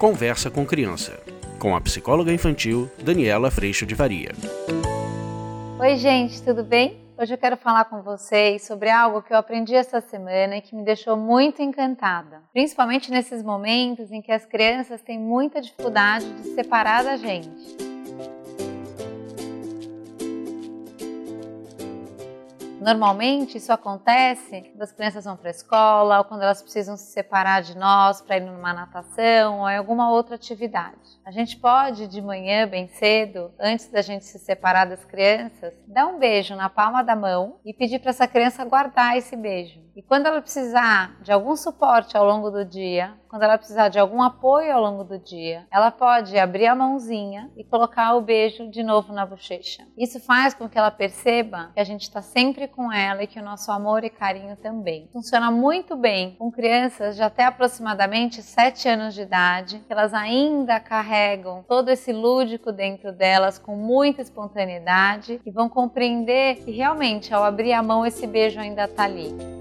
Conversa com Criança, com a psicóloga infantil Daniela Freixo de Varia. Oi, gente, tudo bem? Hoje eu quero falar com vocês sobre algo que eu aprendi essa semana e que me deixou muito encantada. Principalmente nesses momentos em que as crianças têm muita dificuldade de se separar da gente. Normalmente isso acontece quando as crianças vão para a escola ou quando elas precisam se separar de nós para ir numa natação ou em alguma outra atividade. A gente pode de manhã bem cedo, antes da gente se separar das crianças, dar um beijo na palma da mão e pedir para essa criança guardar esse beijo. E quando ela precisar de algum suporte ao longo do dia, quando ela precisar de algum apoio ao longo do dia, ela pode abrir a mãozinha e colocar o beijo de novo na bochecha. Isso faz com que ela perceba que a gente está sempre com ela e que o nosso amor e carinho também. Funciona muito bem com crianças de até aproximadamente 7 anos de idade, que elas ainda carregam todo esse lúdico dentro delas com muita espontaneidade e vão compreender que realmente ao abrir a mão esse beijo ainda está ali.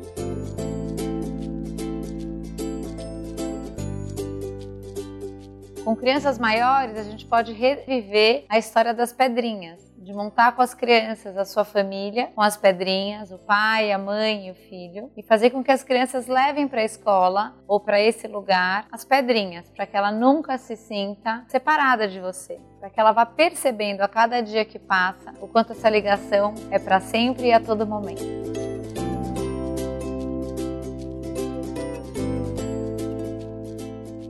Com crianças maiores, a gente pode reviver a história das pedrinhas, de montar com as crianças a sua família, com as pedrinhas, o pai, a mãe e o filho, e fazer com que as crianças levem para a escola ou para esse lugar as pedrinhas, para que ela nunca se sinta separada de você, para que ela vá percebendo a cada dia que passa o quanto essa ligação é para sempre e a todo momento.